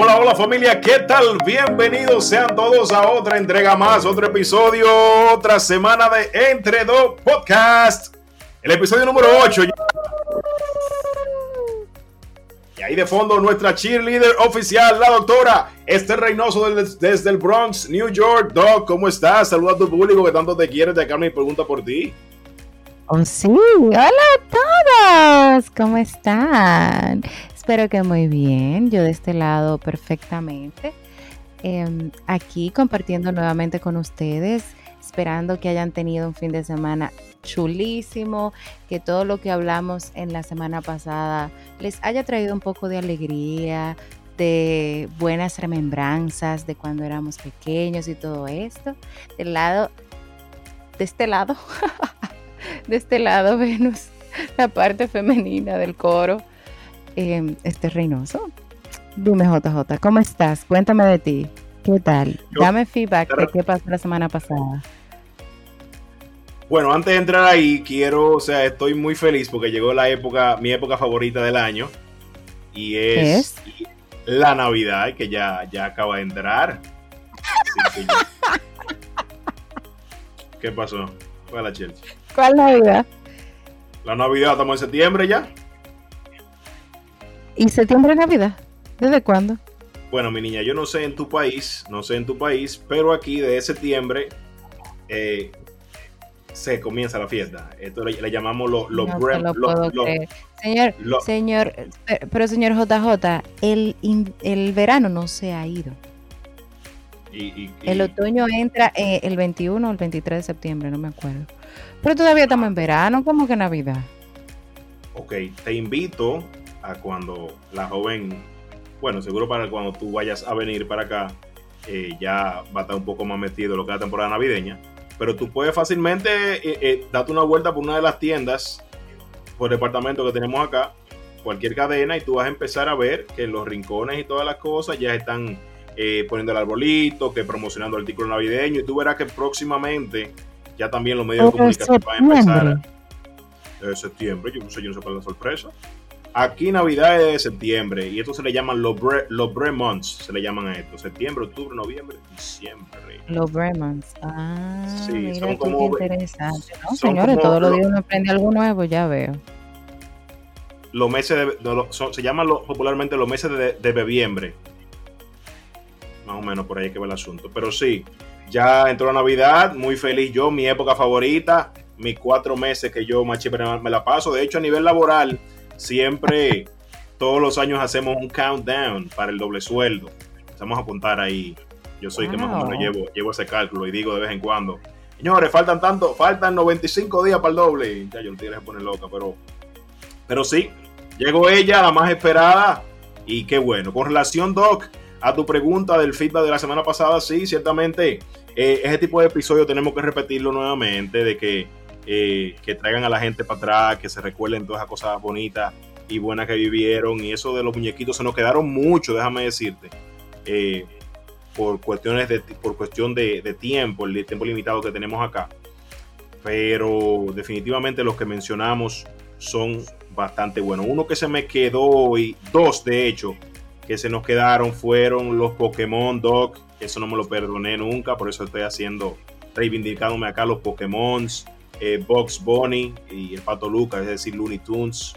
Hola, hola familia, ¿qué tal? Bienvenidos sean todos a otra entrega más, otro episodio, otra semana de Entre Dos Podcast. El episodio número 8. Y ahí de fondo nuestra cheerleader oficial, la doctora Esther Reynoso desde el Bronx, New York. Doc, ¿cómo estás? Saluda a tu público que tanto te quiere. Te acá mi pregunta por ti. Oh, sí. Hola a todos. ¿Cómo están? Espero que muy bien. Yo de este lado perfectamente. Em, aquí compartiendo nuevamente con ustedes, esperando que hayan tenido un fin de semana chulísimo, que todo lo que hablamos en la semana pasada les haya traído un poco de alegría, de buenas remembranzas de cuando éramos pequeños y todo esto. Del lado, de este lado, de este lado, Venus, la parte femenina del coro Em, este Reynoso. Dime, JJ, ¿cómo estás? Cuéntame de ti. ¿Qué tal? Dame feedback de qué pasó la semana pasada. Bueno, antes de entrar ahí, quiero, o sea, estoy muy feliz porque llegó la época, mi época favorita del año. Y es, la Navidad, que ya, ya acaba de entrar. ¿Qué pasó? ¿Cuál la Chelsea? ¿Cuál Navidad? La Navidad, estamos en septiembre ya. ¿Y septiembre Navidad? ¿Desde cuándo? Bueno, mi niña, yo no sé en tu país, no sé en tu país, pero aquí de septiembre eh, se comienza la fiesta. Esto le, llamamos los lo, Señor, señor, pero señor JJ, el, el verano no se ha ido. el otoño entra eh, el 21 o el 23 de septiembre, no me acuerdo. Pero todavía estamos en verano, como que Navidad. Ok, te invito cuando la joven, bueno, seguro para cuando tú vayas a venir para acá, eh, ya va a estar un poco más metido lo que es la temporada navideña. Pero tú puedes fácilmente eh, eh, darte una vuelta por una de las tiendas por departamento que tenemos acá, cualquier cadena, y tú vas a empezar a ver que los rincones y todas las cosas ya están poniendo el arbolito, que promocionando el artículo navideño, y tú verás que próximamente ya también los medios de comunicación van a empezar. De septiembre, yo no sé, yo no sé cuál es la sorpresa. Aquí Navidad es de septiembre y esto se le llaman los bre, los months, se le llaman a esto. Septiembre, octubre, noviembre, diciembre. Los bre months. Ah, sí, mira son como, interesante, ¿no? Señores, todos los días uno aprende algo nuevo, ya veo. Los meses de, se llaman popularmente los meses de, de bebiembre. Más o menos por ahí que va el asunto. Pero sí, ya entró la Navidad, muy feliz yo, mi época favorita, mis cuatro meses que yo más me la paso. De hecho, a nivel laboral siempre, todos los años hacemos un countdown para el doble sueldo. Vamos a apuntar ahí. Yo soy que más o menos llevo, llevo ese cálculo y digo de vez en cuando, señores, faltan tanto, faltan 95 días para el doble. Ya yo no se poner loca, pero, pero sí, llegó ella, la más esperada, y qué bueno. Con relación, Doc, a tu pregunta del feedback de la semana pasada, sí, ciertamente, eh, ese tipo de episodio tenemos que repetirlo nuevamente, de que eh, que traigan a la gente para atrás, que se recuerden todas esas cosas bonitas y buenas que vivieron. Y eso de los muñequitos se nos quedaron mucho, déjame decirte. Eh, por cuestiones de por cuestión de, tiempo, el tiempo limitado que tenemos acá. Pero definitivamente los que mencionamos son bastante buenos. Uno que se me quedó y dos de hecho que se nos quedaron fueron los Pokémon Dog. Eso no me lo perdoné nunca, por eso estoy haciendo, reivindicándome acá los Pokémon eh, Box Bunny y el Pato Lucas, es decir, Looney Tunes.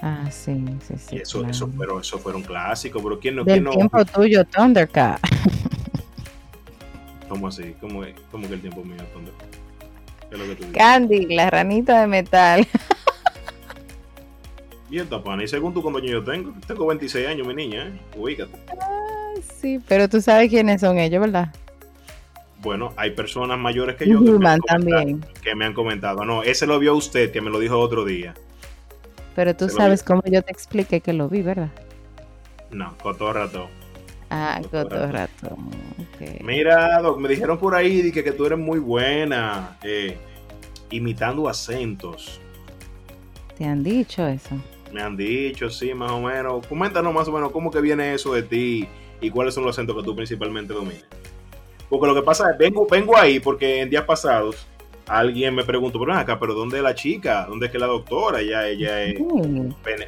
Ah, sí, sí, sí. eso, eso, pero eso fueron clásicos, pero ¿quién no? Del quién tiempo tuyo, Thundercat. ¿Cómo así? ¿Cómo, ¿Cómo, que el tiempo mío, Thundercat? ¿Qué es lo que tú Candy, la ranita de metal. Bien, tapana. Y según tú, cuando yo tengo, tengo 26 años, mi niña, ¿eh? Ubícate. Ah, sí, pero tú sabes quiénes son ellos, ¿verdad? Bueno, hay personas mayores que yo que, me también. que me han comentado. No, ese lo vio usted, que me lo dijo otro día. Pero tú sabes cómo yo te expliqué que lo vi, ¿verdad? No, con todo rato. Ah, con todo rato. Mira, Doc, me dijeron por ahí que, que tú eres muy buena eh, imitando acentos. ¿Te han dicho eso? Me han dicho, sí, más o menos. Coméntanos más o menos cómo que viene eso de ti y cuáles son los acentos que tú principalmente dominas. Porque lo que pasa es, vengo, vengo ahí porque en días pasados alguien me preguntó, pero acá, pero ¿dónde es la chica? ¿Dónde es que la doctora? Ella, ella es,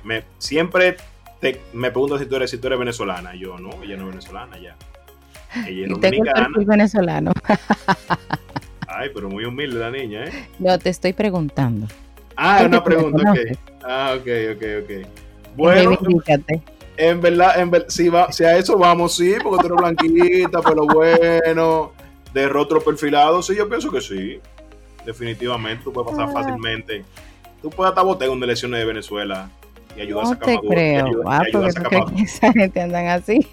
me, siempre me pregunta si tú eres, si tú eres venezolana. Yo no, ella no es venezolana ya. Ella es dominicana. venezolano. Ay, pero muy humilde la niña, ¿eh? No, te estoy preguntando. Ah, es una pregunta, ok. Ah, ok, ok, ok. Bueno, en verdad, en ver, si, va, si a eso vamos, sí, porque tú eres blanquita, pero bueno, de rostro perfilado, sí, yo pienso que sí. Definitivamente, tú puedes pasar ah. fácilmente. Tú puedes estar botando en elecciones de Venezuela y ayudar a sacar te creo. Y ah, porque a sacar que esa gente andan así.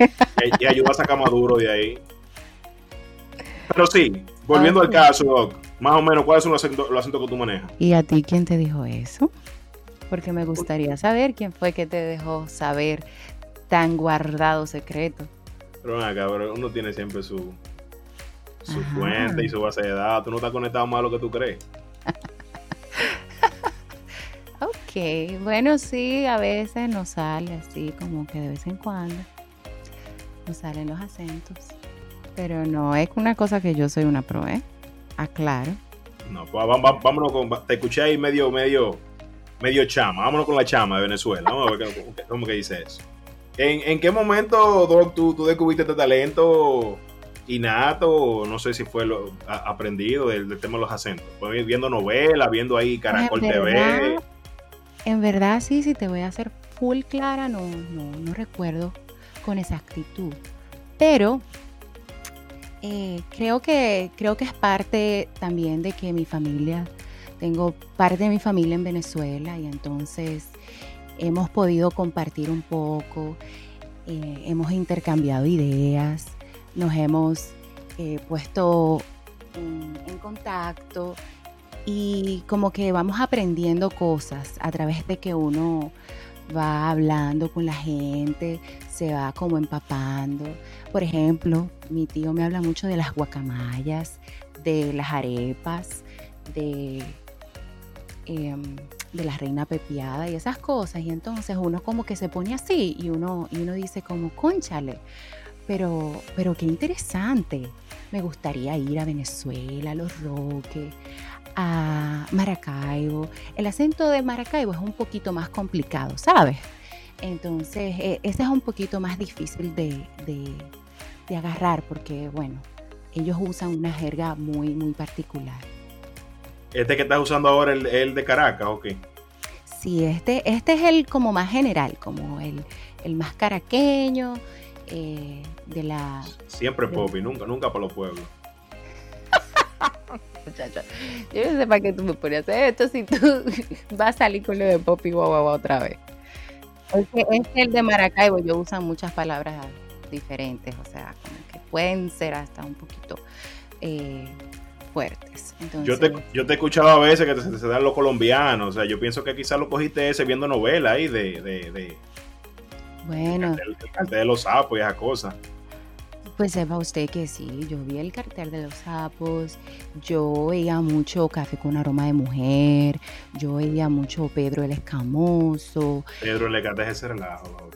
Y, ayudar a sacar Maduro de ahí. Pero sí, volviendo al caso, más o menos, ¿cuáles son los acentos, los acentos que tú manejas? ¿Y a ti quién te dijo eso? Porque me gustaría saber quién fue que te dejó saber tan guardado secreto. Pero acá, pero uno tiene siempre su, su fuente y su base de datos. Tú no estás conectado más a lo que tú crees. ok, bueno, sí, a veces nos sale así, como que de vez en cuando nos salen los acentos. Pero no es una cosa que yo soy una pro, ¿eh? Aclaro. No, pues vámonos con. Te escuché ahí medio, medio, medio chama. Vámonos con la chama de Venezuela. Vamos a ver cómo que dice eso. ¿En, qué momento, Doc, tú, tú, descubriste este talento innato? No sé si fue lo, aprendido del, tema de los acentos. ¿Fue viendo novelas, viendo ahí Caracol TV? En verdad, sí, si te voy a hacer full clara, no, no, no recuerdo con exactitud. Pero eh, creo, que, creo que es parte también de que mi familia, tengo parte de mi familia en Venezuela y entonces hemos podido compartir un poco, eh, hemos intercambiado ideas, nos hemos eh, puesto en, contacto y como que vamos aprendiendo cosas a través de que uno va hablando con la gente, se va como empapando. Por ejemplo, mi tío me habla mucho de las guacamayas, de las arepas, de em, de la reina pepiada y esas cosas. Y entonces uno como que se pone así y uno, y uno dice como, conchale, pero, pero qué interesante. Me gustaría ir a Venezuela, a Los Roques, a Maracaibo. El acento de Maracaibo es un poquito más complicado, ¿sabes? Entonces, e, ese es un poquito más difícil de, de agarrar porque, bueno, ellos usan una jerga muy, muy particular. ¿Este que estás usando ahora el, el de Caracas o qué? Sí, este, este es el como más general, como el, más caraqueño, eh, de la... Siempre y nunca, nunca para los pueblos. yo no sé para qué tú me pones esto si tú vas a salir con lo de pop y guau, otra vez. Porque es el de Maracaibo, yo usan muchas palabras diferentes, o sea, como que pueden ser hasta un poquito... Eh, fuertes. yo, te, yo te he escuchado a veces que se, dan los colombianos, o sea, yo pienso que quizás lo cogiste ese viendo novelas ahí de... de, bueno. El cartel, de los sapos y esa cosa. Pues sepa usted que sí, yo vi el cartel de los sapos, yo oía mucho Café con aroma de mujer, yo oía mucho Pedro el Escamoso. Pedro le canta ese relajo.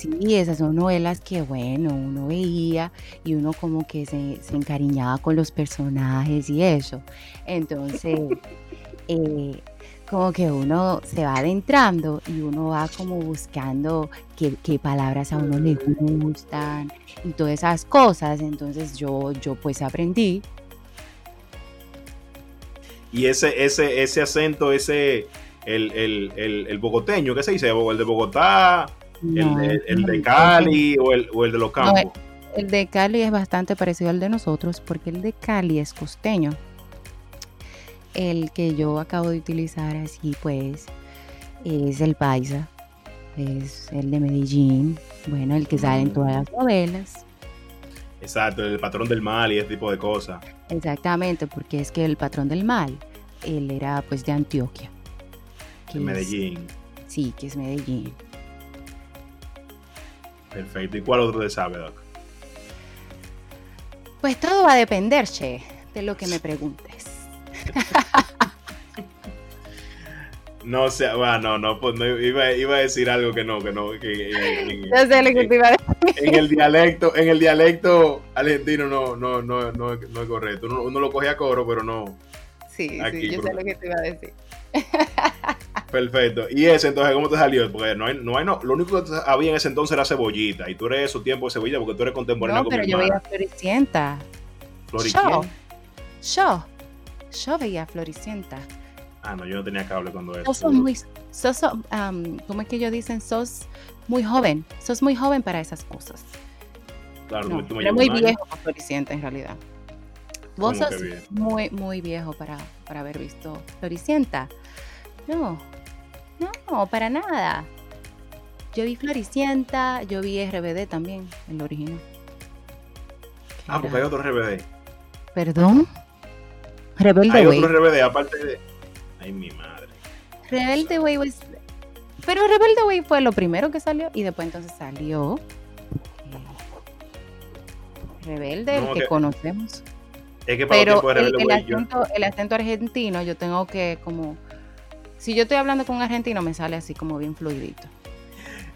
Sí, esas son novelas que, bueno, uno veía y uno como que se, encariñaba con los personajes y eso. Entonces, eh, como que uno se va adentrando y uno va como buscando qué, palabras a uno le gustan y todas esas cosas. Entonces yo, yo pues aprendí. Y ese, ese, ese acento, ese, el, el, el, el bogoteño, ¿qué se dice? El de Bogotá, el, de, Cali o el, o el de los campos. el de Cali es bastante parecido al de nosotros porque el de Cali es costeño. El que yo acabo de utilizar así pues es el paisa, es el de Medellín, bueno, el que sale en mm. todas las novelas. Exacto, el patrón del mal y ese tipo de cosas. Exactamente, porque es que el patrón del mal, él era pues de Antioquia. De Medellín. sí, que es Medellín. Perfecto. ¿Y cuál otro te sabe, Doc? Pues todo va a depender, Che, de lo que me preguntes. no sé, bueno, no, pues no, iba, iba, a decir algo que no, que no, que, no sé lo que te iba a decir. En el dialecto, en el dialecto argentino no, no, no, no, no es correcto. Uno, uno, lo coge a coro, pero no. Sí, sí, yo sé lo que te iba a decir. Perfecto. ¿Y ese entonces cómo te salió? Porque no hay, no hay, no, lo único que había en ese entonces era cebollita. Y tú eres esos tiempos de cebollita porque tú eres contemporáneo No, pero yo veía Floricienta. Yo. Yo. Yo veía Floricienta. Ah, no, yo no tenía cable cuando eso. Sos muy, sos, um, ¿cómo es que ellos dicen? Sos muy joven. Sos muy joven para esas cosas. Claro, no, tú me eres muy viejo para Floricienta en realidad. Vos sos muy, muy viejo para, para haber visto Floricienta. No, no, para nada. Yo vi Floricienta, yo vi RBD también, el original. Ah, porque hay otro RBD. ¿Perdón? Rebelde Hay otro RBD, aparte de. Ay, mi madre. Rebelde Way was... Pero Rebelde Way fue lo primero que salió y después entonces salió. Rebelde, el que, conocemos. Es que para Pero el, el, acento, el acento argentino, yo tengo que como si yo estoy hablando con un argentino, me sale así como bien fluidito.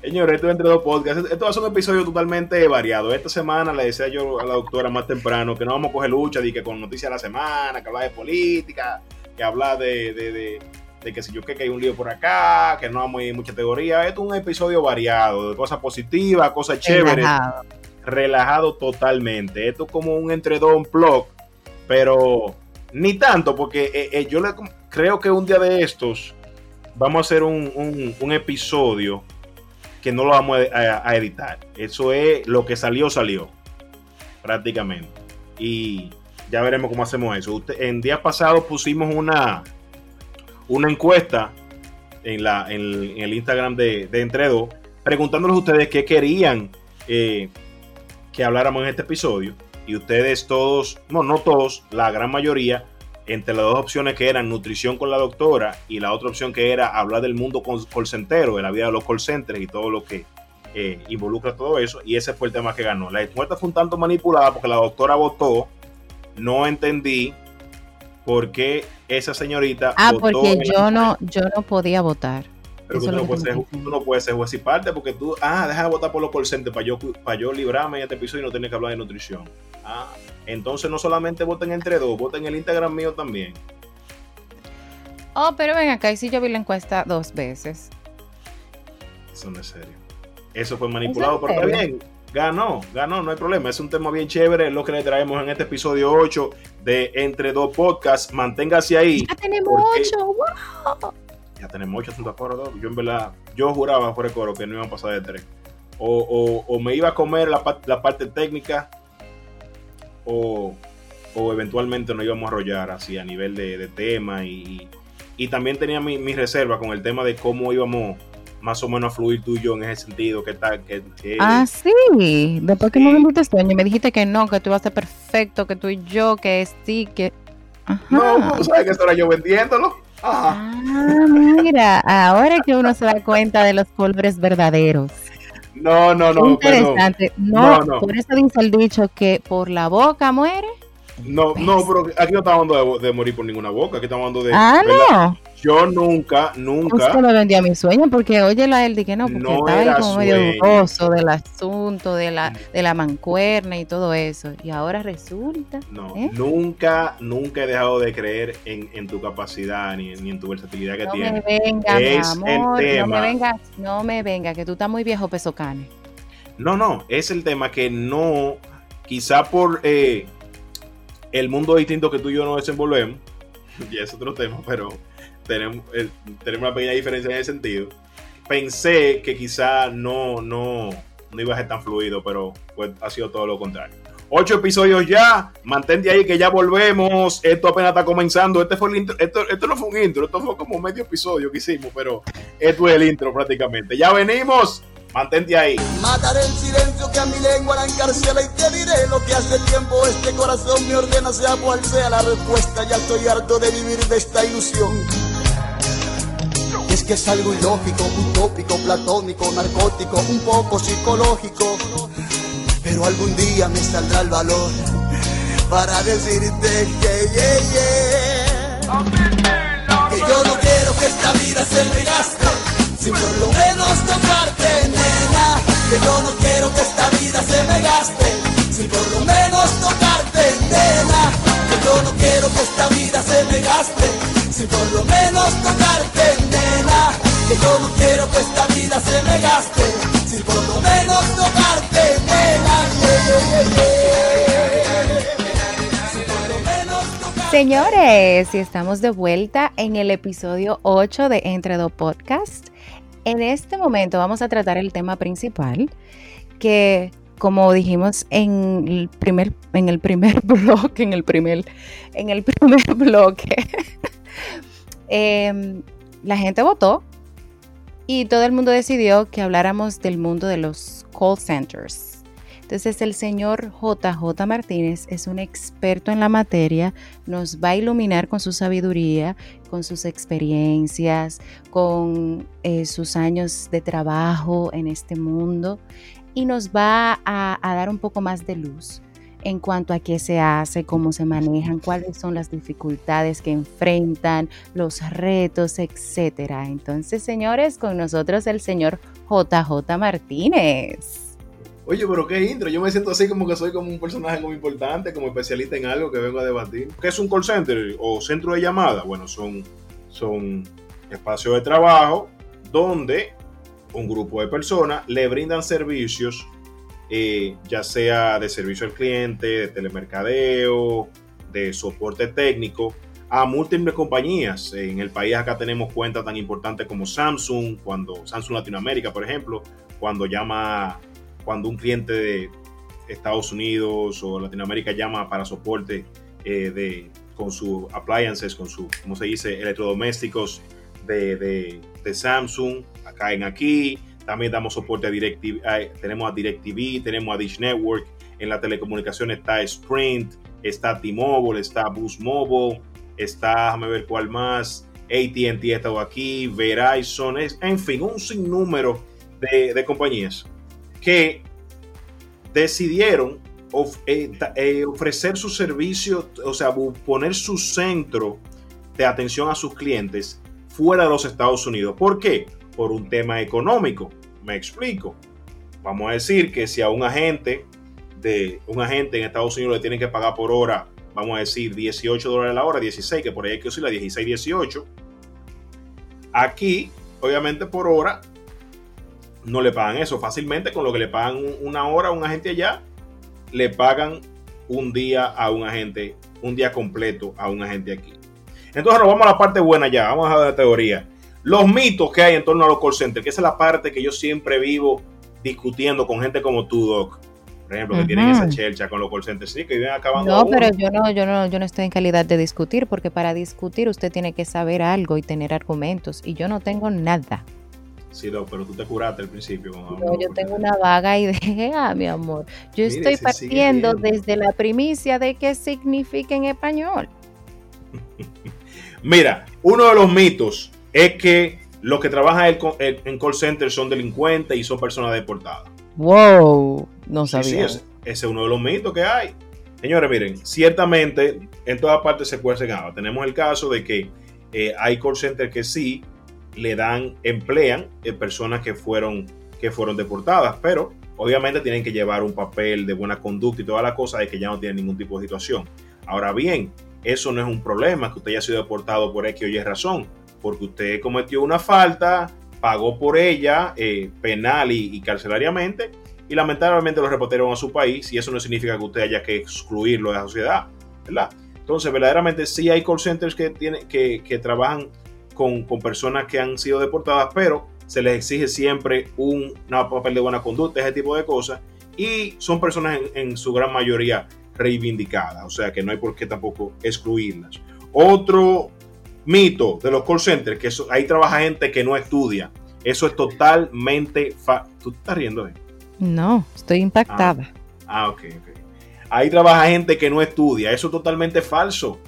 Señores, esto es entre dos podcasts. Esto va a ser un episodio totalmente variado. Esta semana le decía yo a la doctora más temprano que no vamos a coger lucha, de que con noticias de la semana, que habla de política, que habla de, de, de, que si yo que hay un lío por acá, que no vamos a ir mucha teoría. Esto es un episodio variado, de cosas positivas, cosas chéveres. Relajado. Relajado totalmente. Esto es como un entre dos blog, pero ni tanto, porque eh, eh, yo le creo que un día de estos vamos a hacer un, episodio que no lo vamos a, editar. Eso es lo que salió, salió. Prácticamente. Y ya veremos cómo hacemos eso. en días pasados pusimos una, una encuesta en, la, en, el Instagram de, de Entredo, preguntándoles a ustedes qué querían eh, que habláramos en este episodio. Y ustedes todos, no, no todos, la gran mayoría entre las dos opciones que eran nutrición con la doctora y la otra opción que era hablar del mundo call centero, de la vida de los call centers y todo lo que eh, involucra todo eso. Y ese fue el tema que ganó. La encuesta fue un tanto manipulada porque la doctora votó. No entendí por qué esa señorita. Ah, porque yo no, yo no podía votar. Pero tú no, puedes ser, tú no, puedes ser, juez y parte porque tú, ah, deja de votar por los call para yo, para yo librarme en este episodio y no tener que hablar de nutrición. Ah, entonces no solamente voten entre dos, voten el Instagram mío también. Oh, pero ven acá, y si yo vi la encuesta dos veces. Eso no es serio. Eso fue manipulado, pero está bien. Ganó, ganó, no hay problema. Es un tema bien chévere, lo que le traemos en este episodio 8 de Entre Dos Podcasts. Manténgase ahí. Ya tenemos 8, wow. Ya tenemos 8, ¿tú te Yo en verdad, yo juraba por el coro que no iban a pasar de 3. O, o, me iba a comer la, la parte técnica o, eventualmente nos íbamos a arrollar así a nivel de, tema y, también tenía mi, reserva con el tema de cómo íbamos más o menos a fluir tú y yo en ese sentido, que tal, que, Ah, sí, después que me dijiste sueño, me dijiste que no, que tú ibas a ser perfecto, que tú y yo, que sí, que... No, sabes que eso era yo vendiéndolo. Ah, mira, ahora que uno se da cuenta de los colores verdaderos. No, no, no. Interesante. No, por eso dice el dicho que por la boca muere. No, no, pero aquí no estamos hablando de, morir por ninguna boca, aquí estamos hablando de. Ah, no. Yo nunca, nunca. Usted lo vendía mi sueño porque oye la él que no, porque estaba ahí como medio dudoso del asunto, de la, de la mancuerna y todo eso. Y ahora resulta. No, ¿eh? nunca, nunca he dejado de creer en, en tu capacidad ni, ni, en tu versatilidad que tienes. No me venga, mi amor, no me venga, no me venga, que tú estás muy viejo peso cane. No, no, es el tema que no, quizá por eh, el mundo distinto que tú y yo nos desenvolvemos, y es otro tema, pero tenemos, eh, tenemos una pequeña diferencia en ese sentido. Pensé que quizá no, no, no iba a ser tan fluido, pero pues ha sido todo lo contrario. Ocho episodios ya, mantente ahí que ya volvemos. Esto apenas está comenzando. Este fue el intro. Esto, esto no fue un intro, esto fue como medio episodio que hicimos, pero esto es el intro prácticamente. Ya venimos. Mantente ahí. Mataré el silencio que a mi lengua la encarcela y te diré lo que hace tiempo este corazón me ordena, sea cual sea la respuesta. Ya estoy harto de vivir de esta ilusión. Es que es algo ilógico, utópico, platónico, narcótico, un poco psicológico. Pero algún día me saldrá el valor para decirte que, yeah, yeah. que yo no quiero que esta vida se me gaste si por lo menos tocarte, nena, que yo no quiero que esta vida se me gaste. Si por lo menos tocarte, nena, que yo no quiero que esta vida se me gaste. Si por lo menos tocarte, nena. Que tocarte, Señores, y estamos de vuelta en el episodio 8 de Entre dos Podcast. En este momento vamos a tratar el tema principal, que como dijimos en el primer, en el primer bloque, en el primer, en el primer bloque, em, la gente votó y todo el mundo decidió que habláramos del mundo de los call centers. Entonces el señor JJ Martínez es un experto en la materia, nos va a iluminar con su sabiduría, con sus experiencias, con eh, sus años de trabajo en este mundo y nos va a, a dar un poco más de luz en cuanto a qué se hace, cómo se manejan, cuáles son las dificultades que enfrentan, los retos, etcétera. Entonces, señores, con nosotros el señor JJ Martínez. Oye, pero qué intro. Yo me siento así como que soy como un personaje muy importante, como especialista en algo que vengo a debatir. ¿Qué es un call center o centro de llamada? Bueno, son, son espacios de trabajo donde un grupo de personas le brindan servicios, eh, ya sea de servicio al cliente, de telemercadeo, de soporte técnico, a múltiples compañías. En el país acá tenemos cuentas tan importantes como Samsung, cuando Samsung Latinoamérica, por ejemplo, cuando llama cuando un cliente de Estados Unidos o Latinoamérica llama para soporte eh, de, con sus appliances, con sus, ¿cómo se dice?, electrodomésticos de, de, Samsung, caen aquí. También damos soporte a DirecTV, tenemos a DirecTV, tenemos a Dish Network. En la telecomunicación está Sprint, está T-Mobile, está Boost Mobile, está, déjame ver cuál más, ATT ha estado aquí, Verizon, es, en fin, un sinnúmero de, de compañías que decidieron eh, eh, ofrecer su servicio, o sea, poner su centro de atención a sus clientes fuera de los Estados Unidos. ¿Por qué? Por un tema económico. Me explico. Vamos a decir que si a un agente de un agente en Estados Unidos le tienen que pagar por hora, vamos a decir 18 dólares la hora, 16, que por ahí hay que la 16, 18. Aquí, obviamente por hora, no le pagan eso. Fácilmente con lo que le pagan una hora a un agente allá, le pagan un día a un agente, un día completo a un agente aquí. Entonces nos vamos a la parte buena ya, vamos a la teoría. Los mitos que hay en torno a los call centers, que esa es la parte que yo siempre vivo discutiendo con gente como tú, Doc. Por ejemplo, que tienen esa chelcha con los call centers, sí, que viven acabando. No, pero yo no, yo no, yo no estoy en calidad de discutir, porque para discutir usted tiene que saber algo y tener argumentos, y yo no tengo nada. Sí, pero tú te curaste al principio. no, yo tengo una vaga idea, mi amor. Yo estoy partiendo desde la primicia de qué significa en español. Mira, uno de los mitos es que los que trabajan en call center son delincuentes y son personas deportadas. Wow, no sabía. ese, es uno de los mitos que hay. Señores, miren, ciertamente en todas partes se cuecen habas. Tenemos el caso de que eh, hay call centers que sí le dan, emplean eh, personas que fueron, que fueron deportadas, pero obviamente tienen que llevar un papel de buena conducta y toda la cosa de que ya no tienen ningún tipo de situación. Ahora bien, eso no es un problema que usted haya sido deportado por X o Y razón, porque usted cometió una falta, pagó por ella eh, penal y, carcelariamente, y lamentablemente lo reportaron a su país, y eso no significa que usted haya que excluirlo de la sociedad, ¿verdad? Entonces, verdaderamente sí hay call centers que, tienen, que, que trabajan con, personas que han sido deportadas, pero se les exige siempre un papel de buena conducta, ese tipo de cosas, y son personas en, su gran mayoría reivindicadas, o sea que no hay por qué tampoco excluirlas. Otro mito de los call centers, que ahí trabaja gente que no estudia, eso es totalmente... ¿Tú estás riendo? Eh? No, estoy impactada. Ah, ah, ok, ok. Ahí trabaja gente que no estudia, eso es totalmente falso.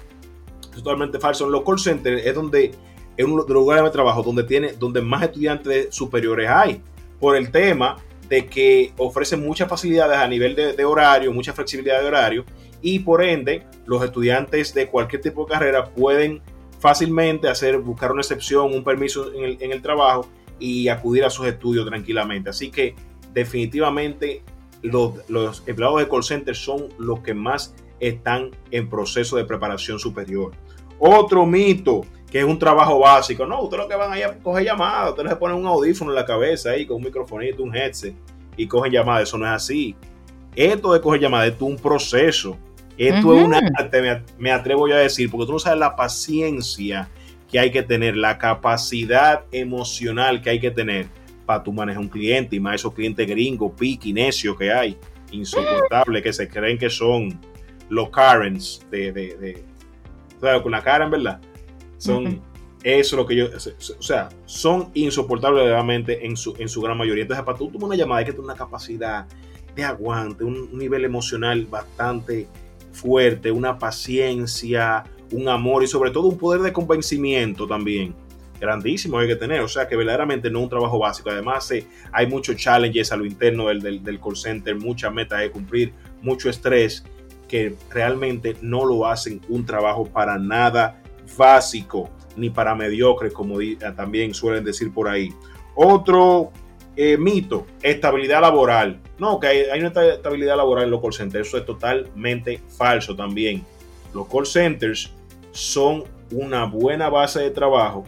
Es totalmente falso. En los call centers es donde es uno de los lugares de trabajo donde, tiene, donde más estudiantes superiores hay, por el tema de que ofrecen muchas facilidades a nivel de, horario, mucha flexibilidad de horario, y por ende los estudiantes de cualquier tipo de carrera pueden fácilmente hacer, buscar una excepción, un permiso en el, trabajo y acudir a sus estudios tranquilamente. Así que definitivamente los, los empleados de call center son los que más están en proceso de preparación superior. Otro mito que es un trabajo básico. No, ustedes lo que van ahí a coger llamadas, ustedes le ponen un audífono en la cabeza ahí con un microfonito, un headset y cogen llamadas. Eso no es así. Esto de coger llamadas es un proceso. Esto es un arte, me atrevo yo a decir, porque tú no sabes la paciencia que hay que tener, la capacidad emocional que hay que tener para tú manejar un cliente y más esos clientes gringos, piqui, necios que hay, insoportables, que se creen que son los Karens de, de, de con la cara en verdad. Son, eso lo que yo, o sea, son insoportables realmente en su, en su gran mayoría. Entonces, para tú tomar una llamada hay que tener una capacidad de aguante, un, nivel emocional bastante fuerte, una paciencia, un amor y sobre todo un poder de convencimiento también grandísimo hay que tener. O sea que verdaderamente no un trabajo básico. Además, eh, hay muchos challenges a lo interno del, del, call center, muchas metas de cumplir, mucho estrés que realmente no lo hacen un trabajo para nada básico ni para mediocre, como también suelen decir por ahí. Otro eh, mito, estabilidad laboral. No, que hay, una estabilidad laboral en los call centers. Eso es totalmente falso también. Los call centers son una buena base de trabajo.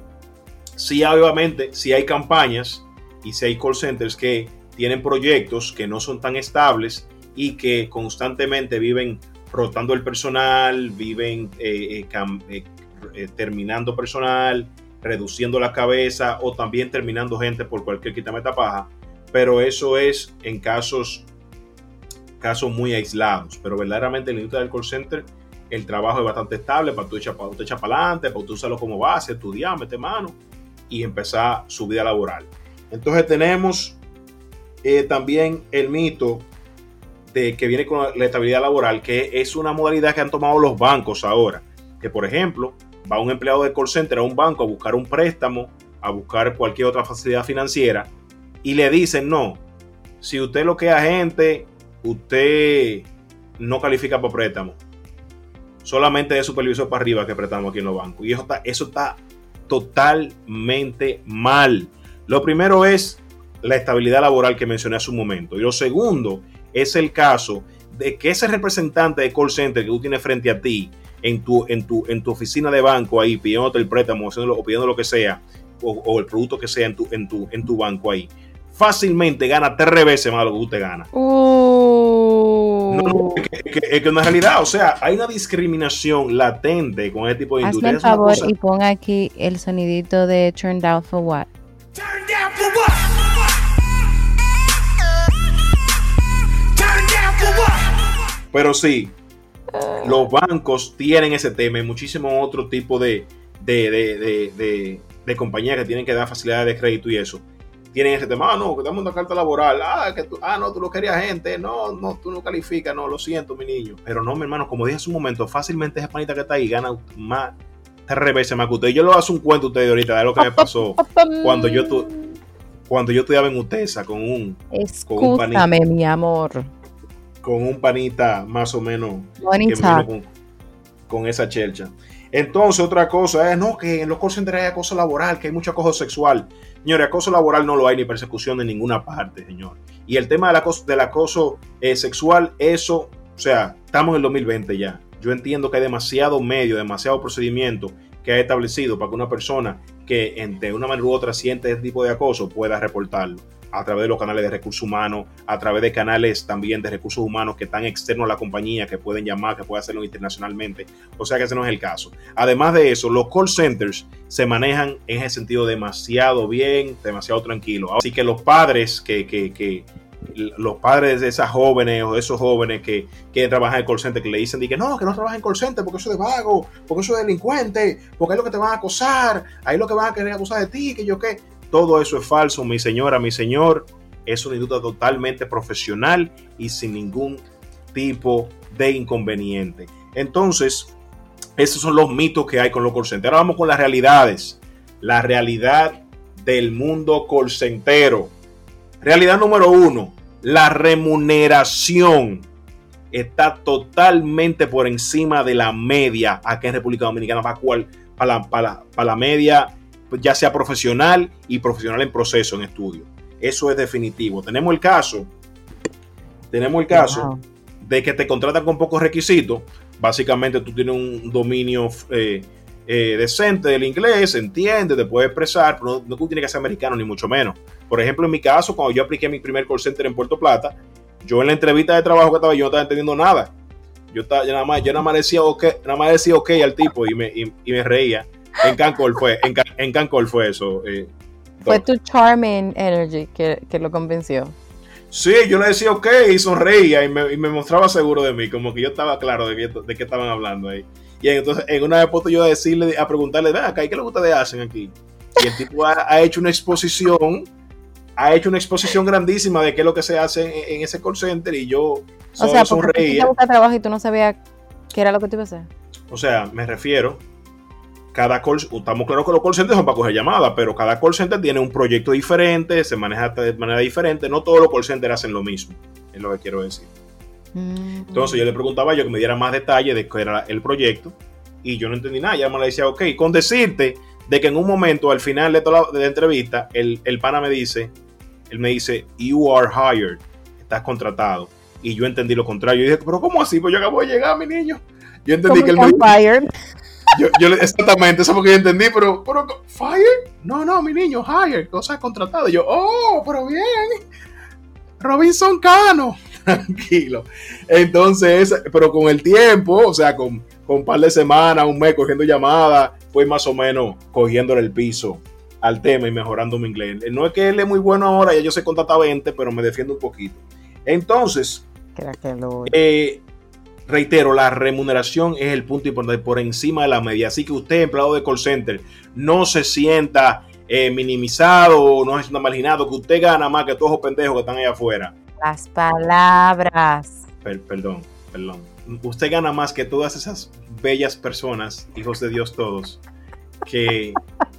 Sí, obviamente, si hay campañas y si hay call centers que tienen proyectos que no son tan estables y que constantemente viven rotando el personal, viven eh, eh, terminando personal, reduciendo la cabeza o también terminando gente por cualquier quitameta paja. Pero eso es en casos, casos muy aislados. Pero verdaderamente en la industria del call center el trabajo es bastante estable para tú echar para, echar para adelante, para tú usarlo como base, estudiar, meter mano y empezar su vida laboral. Entonces tenemos también el mito que viene con la estabilidad laboral, que es una modalidad que han tomado los bancos ahora. Que por ejemplo, va un empleado de call center a un banco a buscar un préstamo, a buscar cualquier otra facilidad financiera, y le dicen, no, si usted lo que es agente, usted no califica por préstamo. Solamente de supervisor para arriba que prestamos aquí en los bancos. Y eso está, eso está totalmente mal. Lo primero es la estabilidad laboral que mencioné hace un momento. Y lo segundo es el caso de que ese representante de call center que tú tienes frente a ti en tu, en tu, en tu oficina de banco ahí, pidiéndote el préstamo o pidiendo lo que sea, o, el producto que sea en tu, en, tu, en tu banco ahí, fácilmente gana tres veces más de lo que usted gana. Oh. No, es, que, en realidad, o sea, hay una discriminación latente con este tipo de industria. Hazme favor y pon aquí el sonidito de Turned Out for What. Turned Out for What? Pero sí, los bancos tienen ese tema y muchísimo otro tipo de, de, de, compañías que tienen que dar facilidades de crédito y eso. Tienen ese tema, ah, no, que damos una carta laboral, ah, que tú, ah, no, tú lo querías gente, no, no, tú no calificas, no, lo siento, mi niño. Pero no, mi hermano, como dije hace un momento, fácilmente esa panita que está ahí gana más, tres veces más que usted. Yo le hago un cuento a usted ahorita de lo que me pasó cuando yo, tu, cuando yo estudiaba en UTESA con un, con un panita. mi amor con un panita más o menos con, esa chelcha. Entonces, otra cosa es, no, que en los call centers hay acoso laboral, que hay mucho acoso sexual. Señores, acoso laboral no lo hay ni persecución en ninguna parte, señor. Y el tema del acoso, del acoso eh, sexual, eso, o sea, estamos en el 2020 ya. Yo entiendo que hay demasiado medio, demasiado procedimiento que ha establecido para que una persona que de una manera u otra siente este tipo de acoso pueda reportarlo a través de los canales de recursos humanos, a través de canales también de recursos humanos que están externos a la compañía, que pueden llamar, que pueden hacerlo internacionalmente. O sea que ese no es el caso. Además de eso, los call centers se manejan en ese sentido demasiado bien, demasiado tranquilo. Así que los padres que, que, que los padres de esas jóvenes o de esos jóvenes que quieren trabajar en call center, que le dicen que no, que no trabajen en call center porque eso es de vago, porque eso es delincuente, porque es lo que te van a acosar, ahí lo que van a querer acusar de ti, que yo qué. Todo eso es falso, mi señora, mi señor. Es una industria totalmente profesional y sin ningún tipo de inconveniente. Entonces, esos son los mitos que hay con los call. Ahora vamos con las realidades. La realidad del mundo call. Realidad número uno, la remuneración está totalmente por encima de la media aquí en República Dominicana, para, cual, para, para, para la media ya sea profesional y profesional en proceso, en estudio. Eso es definitivo. Tenemos el caso, tenemos el caso de que te contratan con pocos requisitos. Básicamente tú tienes un dominio eh, eh, decente del inglés, entiende, te puede expresar, pero no, no tiene que ser americano ni mucho menos. Por ejemplo, en mi caso, cuando yo apliqué mi primer call center en Puerto Plata, yo en la entrevista de trabajo que estaba, yo no estaba entendiendo nada. Yo, estaba, yo nada más, yo nada más decía ok, nada más decía ok al tipo y me, y, y me reía. En Cancol fue, en, en Cancol fue eso. Eh, fue tu charming energy que, que, lo convenció. Sí, yo le decía ok y sonreía y me, y me, mostraba seguro de mí, como que yo estaba claro de, que, de qué estaban hablando ahí. Y entonces en una vez yo a decirle, a preguntarle, ven acá, ¿qué le gusta de hacen aquí? Y el tipo ha, ha, hecho una exposición, ha hecho una exposición grandísima de qué es lo que se hace en, en ese call center y yo so, o sea, sonreía. Tú trabajo y tú no sabías qué era lo que te iba a hacer. O sea, me refiero, cada call, estamos claros que los call centers son para coger llamadas, pero cada call center tiene un proyecto diferente, se maneja de manera diferente, no todos los call centers hacen lo mismo, es lo que quiero decir. Entonces yo le preguntaba yo que me diera más detalle de qué era el proyecto y yo no entendí nada. Ya me le decía, ok, con decirte de que en un momento al final de toda la, de la entrevista, el, el, pana me dice, él me dice, you are hired, estás contratado. Y yo entendí lo contrario. Yo dije, pero ¿cómo así? Pues yo acabo de llegar, mi niño. Yo entendí que él me fired? Yo, yo, exactamente, eso es lo que yo entendí, pero, pero, ¿fire? No, no, mi niño, hired, cosa contratado. Y yo, oh, pero bien. Robinson Cano tranquilo. Entonces, pero con el tiempo, o sea, con, con un par de semanas, un mes cogiendo llamadas, fue más o menos cogiéndole el piso al tema y mejorando mi inglés. No es que él es muy bueno ahora, ya yo sé contratar 20, pero me defiendo un poquito. Entonces, eh, reitero, la remuneración es el punto importante por encima de la media. Así que usted, empleado de call center, no se sienta eh, minimizado, no se sienta marginado, que usted gana más que todos los pendejos que están allá afuera. Las palabras. Per, perdón, perdón. Usted gana más que todas esas bellas personas, hijos de Dios todos, que,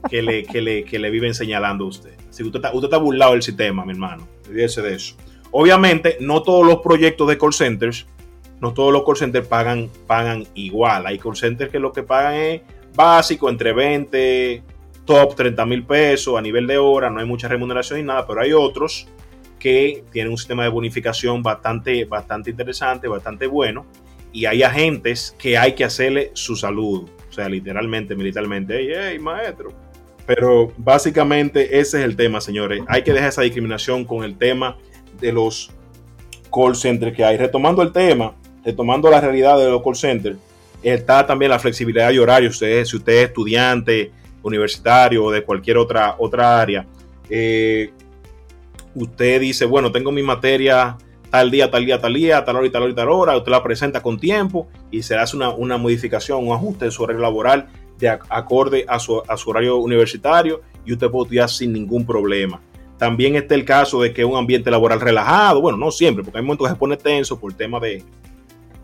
que, le, que, le, que le viven señalando a usted. Así que usted está, usted está burlado del sistema, mi hermano. Olvídese de eso. Obviamente, no todos los proyectos de call centers, no todos los call centers pagan, pagan igual. Hay call centers que lo que pagan es básico, entre 20, top 30 mil pesos a nivel de hora, no hay mucha remuneración y nada, pero hay otros que tienen un sistema de bonificación bastante, bastante interesante, bastante bueno, y hay agentes que hay que hacerle su saludo, o sea, literalmente, militarmente, hey, hey, maestro. Pero básicamente ese es el tema, señores. Hay que dejar esa discriminación con el tema de los call centers que hay. Retomando el tema, retomando la realidad de los call centers, está también la flexibilidad de horario. Usted, si usted es estudiante, universitario o de cualquier otra, otra área, eh, usted dice, bueno, tengo mi materia tal día, tal día, tal día, tal hora y tal hora y tal hora, usted la presenta con tiempo y se hace una, una modificación, un ajuste de su horario laboral de acorde a su, a su horario universitario y usted puede estudiar sin ningún problema. También está el caso de que un ambiente laboral relajado, bueno, no siempre, porque hay momentos que se pone tenso por el tema de,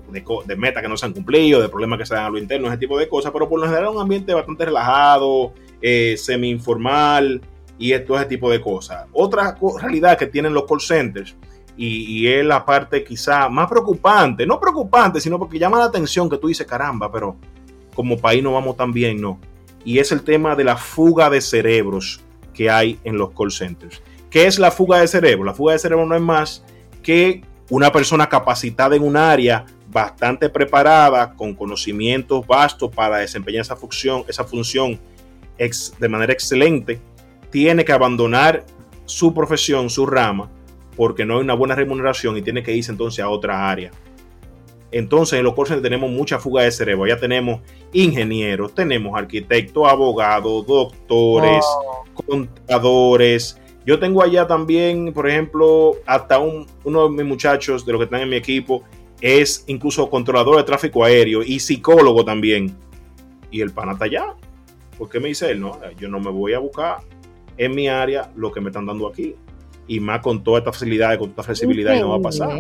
de, de metas que no se han cumplido, de problemas que se dan a lo interno, ese tipo de cosas, pero por lo general un ambiente bastante relajado, eh, semi-informal, y todo ese tipo de cosas. Otra realidad que tienen los call centers, y, y, es la parte quizá más preocupante, no preocupante, sino porque llama la atención que tú dices, caramba, pero como país no vamos tan bien, no. Y es el tema de la fuga de cerebros que hay en los call centers. ¿Qué es la fuga de cerebro? La fuga de cerebro no es más que una persona capacitada en un área bastante preparada, con conocimientos vastos para desempeñar esa función, esa función ex, de manera excelente, tiene que abandonar su profesión, su rama, porque no hay una buena remuneración y tiene que irse entonces a otra área. Entonces en los call tenemos mucha fuga de cerebro. Ya tenemos ingenieros, tenemos arquitectos, abogados, doctores, oh. contadores. Yo tengo allá también, por ejemplo, hasta un, uno de mis muchachos de los que están en mi equipo es incluso controlador de tráfico aéreo y psicólogo también. Y el pana está allá. ¿Por qué me dice él? No, yo no me voy a buscar en mi área lo que me están dando aquí. Y más con toda esta facilidad, con toda esta flexibilidad, y no va a pasar.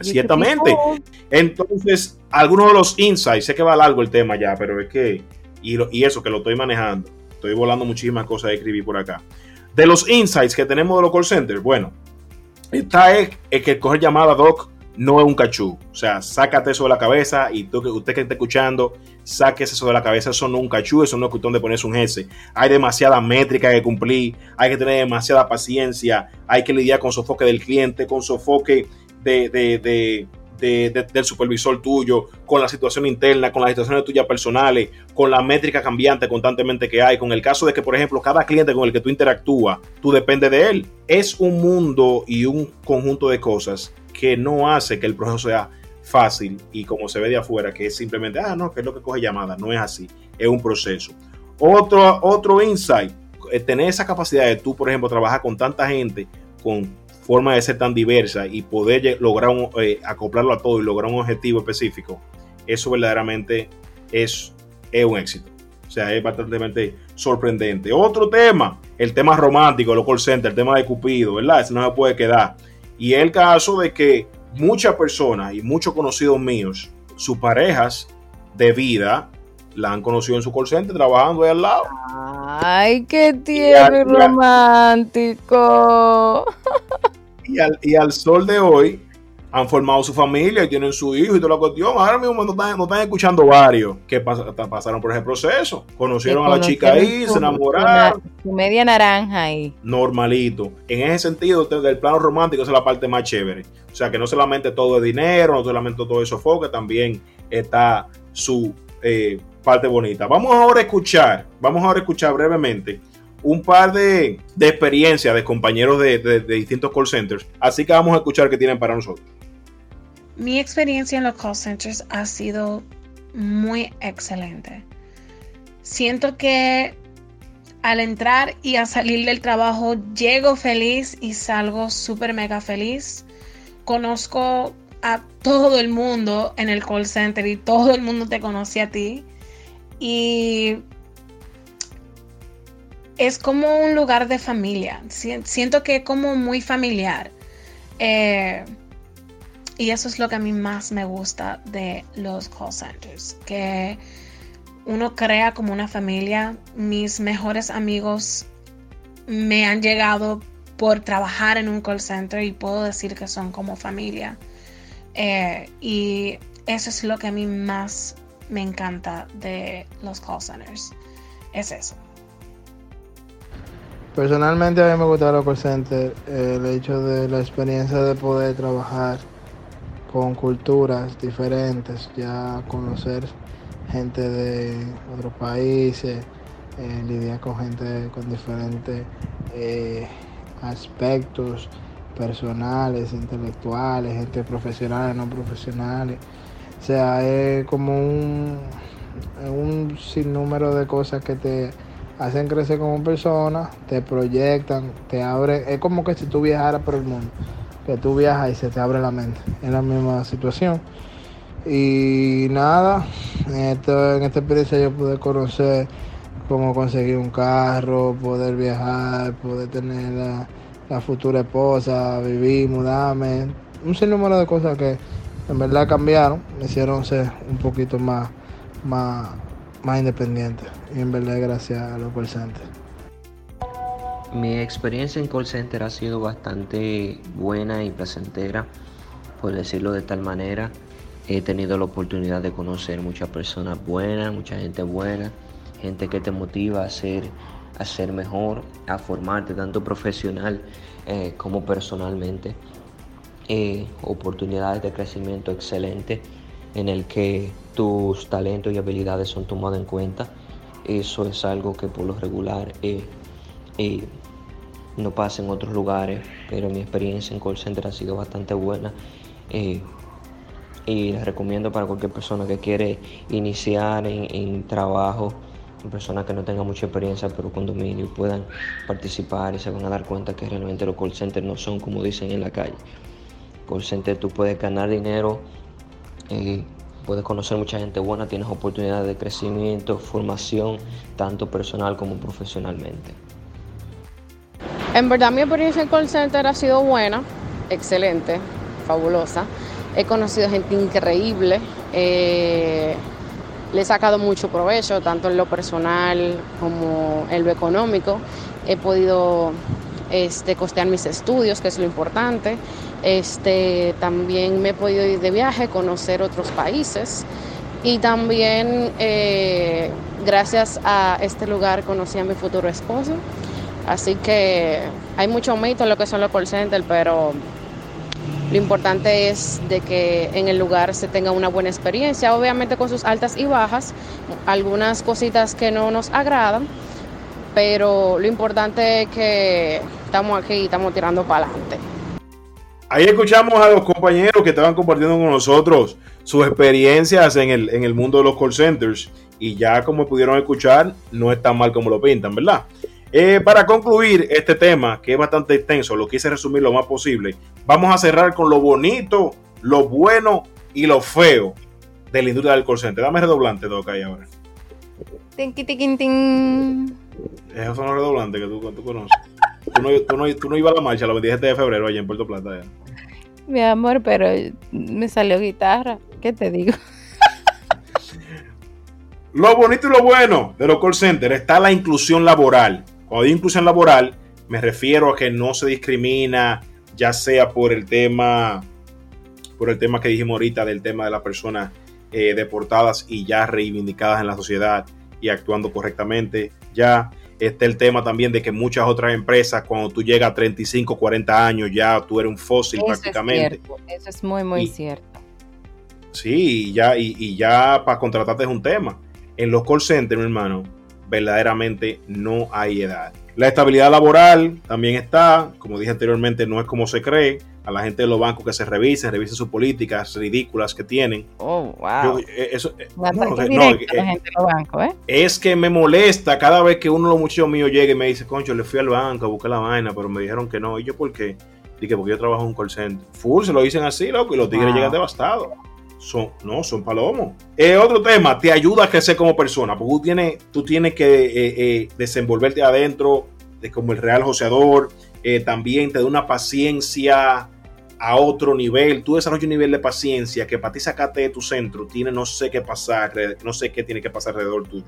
Ciertamente. Entonces, algunos de los insights, sé que va largo el tema ya, pero es que, y, lo, y eso que lo estoy manejando, estoy volando muchísimas cosas de escribir por acá. De los insights que tenemos de los call centers, bueno, esta es, es que coger llamada, Doc, no es un cachú. O sea, sácate eso de la cabeza y tú, usted que está escuchando, sáquese eso de la cabeza. Eso no es un cachú, eso no es cuestión de ponerse un S. Hay demasiada métrica que cumplir, hay que tener demasiada paciencia, hay que lidiar con sofoque del cliente, con sofoque de, de, de, del supervisor tuyo, con la situación interna, con las situaciones tuyas personales, con la métrica cambiante constantemente que hay, con el caso de que, por ejemplo, cada cliente con el que tú interactúas, tú dependes de él. Es un mundo y un conjunto de cosas que no hace que el proceso sea fácil y como se ve de afuera, que es simplemente, ah, no, que es lo que coge llamada. No es así, es un proceso. Otro, otro insight, eh, tener esa capacidad de tú, por ejemplo, trabajar con tanta gente, con forma de ser tan diversa y poder lograr eh, acoplarlo a todo y lograr un objetivo específico, eso verdaderamente es, es un éxito. O sea, es bastante sorprendente. Otro tema, el tema romántico, el call center, el tema de Cupido, ¿verdad? Eso no se puede quedar. Y el caso de que muchas personas y muchos conocidos míos, sus parejas de vida la han conocido en su call center trabajando ahí al lado. Ay, qué tierno y, romántico. Y al, y al sol de hoy han formado su familia y tienen su hijo y toda la cuestión. Ahora mismo no están, están escuchando varios que pasaron por ese proceso. Conocieron a la chica ahí, se enamoraron. Su media naranja ahí. Normalito. En ese sentido, del plano romántico, esa es la parte más chévere. O sea, que no solamente todo es dinero, no solamente todo es sofoque, también está su eh, parte bonita. Vamos ahora a escuchar, vamos ahora a escuchar brevemente un par de, experiencias de compañeros de, distintos call centers. Así que vamos a escuchar qué tienen para nosotros. Mi experiencia en los call centers ha sido muy excelente. Siento que al entrar y a salir del trabajo llego feliz y salgo súper mega feliz. Conozco a todo el mundo en el call center y todo el mundo te conoce a ti. Y es como un lugar de familia. Siento que es como muy familiar. Eh, y eso es lo que a mí más me gusta de los call centers. Que uno crea como una familia. Mis mejores amigos me han llegado por trabajar en un call center y puedo decir que son como familia. Eh, y eso es lo que a mí más me encanta de los call centers. Es eso. Personalmente a mí me gusta los call centers, el hecho de la experiencia de poder trabajar con culturas diferentes, ya conocer gente de otros países, eh, lidiar con gente con diferentes eh, aspectos personales, intelectuales, gente profesionales, no profesionales. O sea, es como un, un sinnúmero de cosas que te hacen crecer como persona, te proyectan, te abren. Es como que si tú viajaras por el mundo, que tú viajas y se te abre la mente. Es la misma situación. Y nada, en, esta experiencia yo pude conocer cómo conseguir un carro, poder viajar, poder tener la, futura esposa, vivir, mudarme. Un sinnúmero de cosas que en verdad cambiaron, me hicieron ser un poquito más, más, más independiente. Y en verdad gracias a los centers. Mi experiencia en call center ha sido bastante buena y placentera, por decirlo de tal manera. He tenido la oportunidad de conocer muchas personas buenas, mucha gente buena, gente que te motiva a ser, a ser mejor, a formarte tanto profesional eh, como personalmente. Eh, oportunidades de crecimiento excelente en el que tus talentos y habilidades son tomados en cuenta. Eso es algo que por lo regular no pasa en otros lugares, pero mi experiencia en call center ha sido bastante buena. y les recomiendo para cualquier persona que quiere iniciar en, trabajo, personas que no tengan mucha experiencia pero con dominio puedan participar y se van a dar cuenta que realmente los call centers no son como dicen en la calle call center tú puedes ganar dinero, eh, puedes conocer mucha gente buena, tienes oportunidades de crecimiento, formación, tanto personal como profesionalmente. En verdad mi experiencia en call center ha sido buena, excelente, fabulosa. He conocido gente increíble, eh, le he sacado mucho provecho, tanto en lo personal como en lo económico. He podido este, costear mis estudios, que es lo importante. Este, también me he podido ir de viaje, conocer otros países y también eh, gracias a este lugar conocí a mi futuro esposo. Así que hay mucho mito en lo que son los call centers, pero Lo importante es de que en el lugar se tenga una buena experiencia, obviamente con sus altas y bajas, algunas cositas que no nos agradan, pero lo importante es que estamos aquí y estamos tirando para adelante. Ahí escuchamos a los compañeros que estaban compartiendo con nosotros sus experiencias en el, en el mundo de los call centers y ya como pudieron escuchar, no es tan mal como lo pintan, ¿verdad? Eh, para concluir este tema, que es bastante extenso, lo quise resumir lo más posible, vamos a cerrar con lo bonito, lo bueno y lo feo de la industria del call center. Dame redoblante, Doc, ahí ahora. Esos son los redoblantes que tú, tú conoces. Tú no, tú, no, tú no, ibas a la marcha el 27 de febrero allá en Puerto Plata. Mi amor, pero me salió guitarra. ¿Qué te digo? Lo bonito y lo bueno de los call centers está la inclusión laboral. Cuando digo inclusión laboral, me refiero a que no se discrimina, ya sea por el tema, por el tema que dijimos ahorita, del tema de las personas eh, deportadas y ya reivindicadas en la sociedad y actuando correctamente. Ya está el tema también de que muchas otras empresas, cuando tú llegas a 35, 40 años, ya tú eres un fósil prácticamente. Eso es muy, muy cierto. Sí, y ya, y, ya para contratarte es un tema. En los call centers, mi hermano, verdaderamente no hay edad. La estabilidad laboral también está, como dije anteriormente, no es como se cree. A la gente de los bancos que se revisen, revisen sus políticas ridículas que tienen. Oh, wow. eso, Es que me molesta cada vez que uno de los muchachos míos llega y me dice, concho, le fui al banco a buscar la vaina, pero me dijeron que no. ¿Y yo por qué? Dije, porque yo trabajo en un call center. Full, se lo dicen así, loco, y los tigres llegan devastados son, no, son palomos. Eh, otro tema, te ayuda a crecer como persona, porque tú tienes, tú tienes que eh, eh, desenvolverte adentro de como el real joseador, también te da una paciencia a otro nivel, tú desarrollas un nivel de paciencia que para ti sacarte de tu centro tiene no sé qué pasar, no sé qué tiene que pasar alrededor tuyo.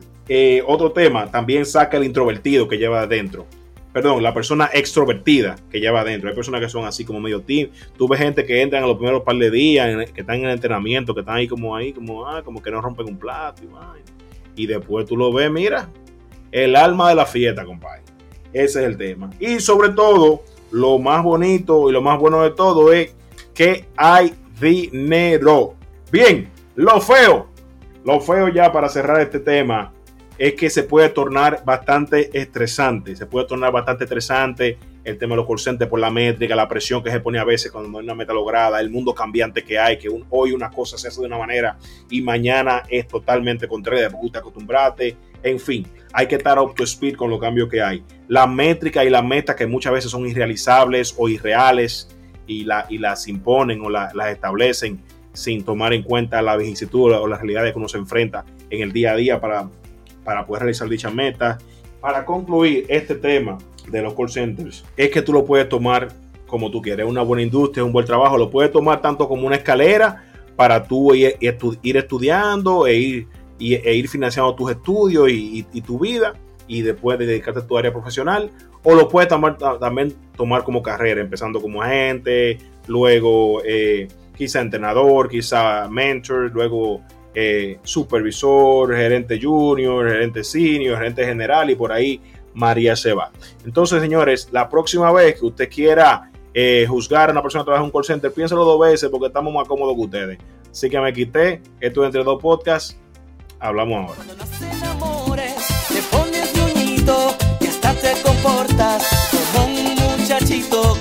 otro tema, también saca el introvertido que lleva adentro perdón, la persona extrovertida que lleva adentro. Hay personas que son así como medio team. Tú ves gente que entran a los primeros par de días, que están en el entrenamiento, que están ahí como ahí, como, ah, como que no rompen un plato. Y, y después tú lo ves, mira, el alma de la fiesta, compadre. Ese es el tema. Y sobre todo, lo más bonito y lo más bueno de todo es que hay dinero. Bien, lo feo. Lo feo ya para cerrar este tema es que se puede tornar bastante estresante, se puede tornar bastante estresante el tema de los call por la métrica, la presión que se pone a veces cuando no hay una meta lograda, el mundo cambiante que hay, que hoy una cosa se hace de una manera y mañana es totalmente contraria, porque te acostumbrate, en fin, hay que estar up to speed con los cambios que hay. La métrica y la meta que muchas veces son irrealizables o irreales y, la, y las imponen o las establecen sin tomar en cuenta la vicisitud o las realidades que uno se enfrenta en el día a día para para poder realizar dichas metas. Para concluir este tema de los call centers, es que tú lo puedes tomar como tú quieres, una buena industria, un buen trabajo, lo puedes tomar tanto como una escalera para tú ir, estudiando e ir, e ir financiando tus estudios y, tu vida y después dedicarte a tu área profesional, o lo puedes tomar, también tomar como carrera, empezando como agente, luego eh, quizá entrenador, quizá mentor, luego eh, supervisor, gerente junior, gerente senior, gerente general y por ahí María se va. Entonces, señores, la próxima vez que usted quiera eh, juzgar a una persona que trabaja en un call center, piénselo dos veces porque estamos más cómodos que ustedes. Así que me quité. Esto entre dos podcasts. Hablamos ahora. te pones y hasta te comportas como un muchachito,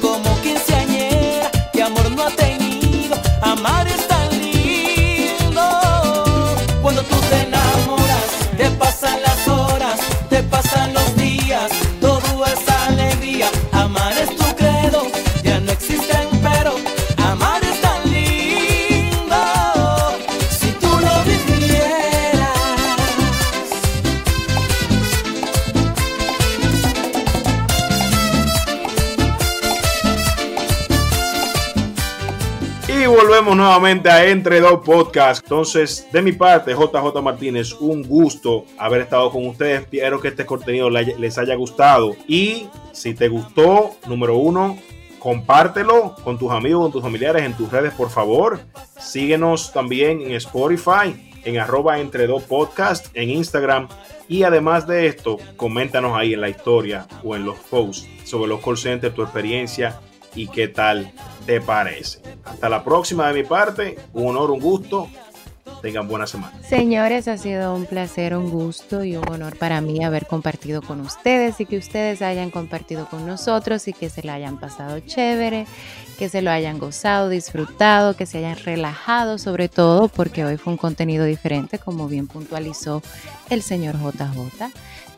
volvemos nuevamente a Entre Dos Podcast. Entonces, de mi parte, JJ Martínez, un gusto haber estado con ustedes. Espero que este contenido les haya gustado. Y si te gustó, número uno, compártelo con tus amigos, con tus familiares, en tus redes, por favor. Síguenos también en Spotify, en arroba entre dos podcast, en Instagram. Y además de esto, coméntanos ahí en la historia o en los posts sobre los call centers, tu experiencia y qué tal te parece. Hasta la próxima de mi parte. Un honor, un gusto. Tengan buena semana. Señores, ha sido un placer, un gusto y un honor para mí haber compartido con ustedes y que ustedes hayan compartido con nosotros y que se la hayan pasado chévere, que se lo hayan gozado, disfrutado, que se hayan relajado sobre todo porque hoy fue un contenido diferente como bien puntualizó el señor JJ.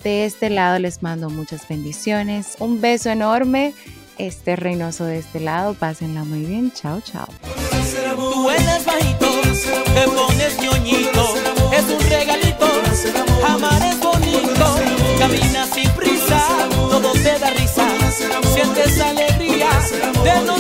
De este lado les mando muchas bendiciones, un beso enorme este Reynoso de este lado. Pásenla muy bien. Chao, chao. Tú eres bajito, te pones ñoñito, es un regalito, amar es bonito, caminas sin prisa, todo te da risa, sientes alegría de no